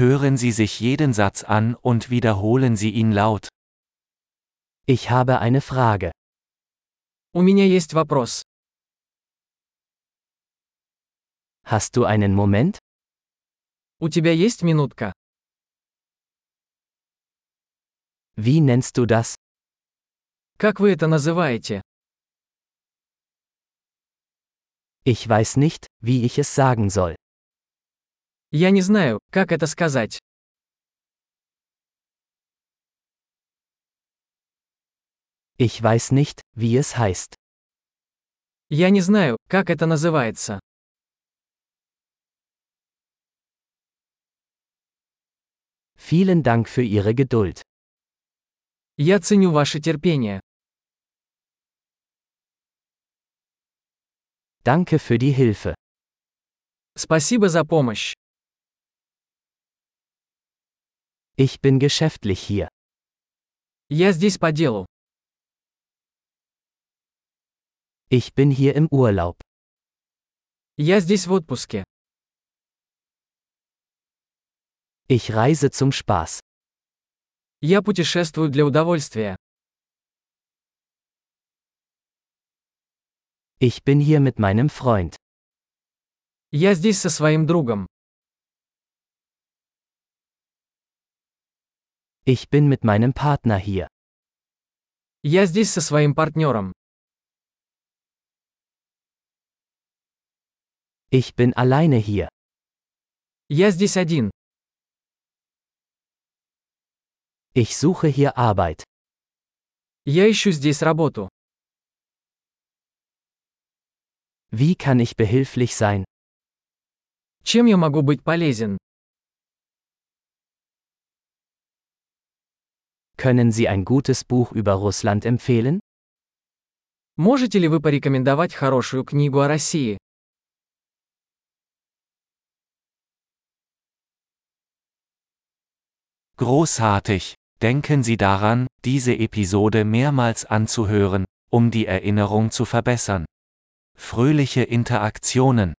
Hören Sie sich jeden Satz an und wiederholen Sie ihn laut. Ich habe eine Frage. У меня есть вопрос. Hast du einen Moment? У тебя есть минутка? Wie nennst du das? Как вы это называете? Ich weiß nicht, wie ich es sagen soll. Я не знаю, как это сказать. Ich weiß nicht, wie es heißt. Я не знаю, как это называется. Vielen Dank für Ihre Geduld. Я ценю ваше терпение. Danke für die Hilfe. Спасибо за помощь. Ich bin geschäftlich hier. Я здесь по делу. Ich bin hier im Urlaub. Я здесь в отпуске. Ich reise zum Spaß. Я путешествую для удовольствия. Ich bin hier mit meinem Freund. Я здесь со своим другом. Ich bin mit meinem Partner hier. Я здесь со своим партнером. Ich bin alleine hier. Я здесь один. Ich suche hier Arbeit. Я ищу здесь работу. Wie kann ich behilflich sein? Чем я могу быть полезен? Können Sie ein gutes Buch über Russland empfehlen? Можете ли вы порекомендовать хорошую книгу о России? Großartig! Denken Sie daran, diese Episode mehrmals anzuhören, um die Erinnerung zu verbessern. Fröhliche Interaktionen!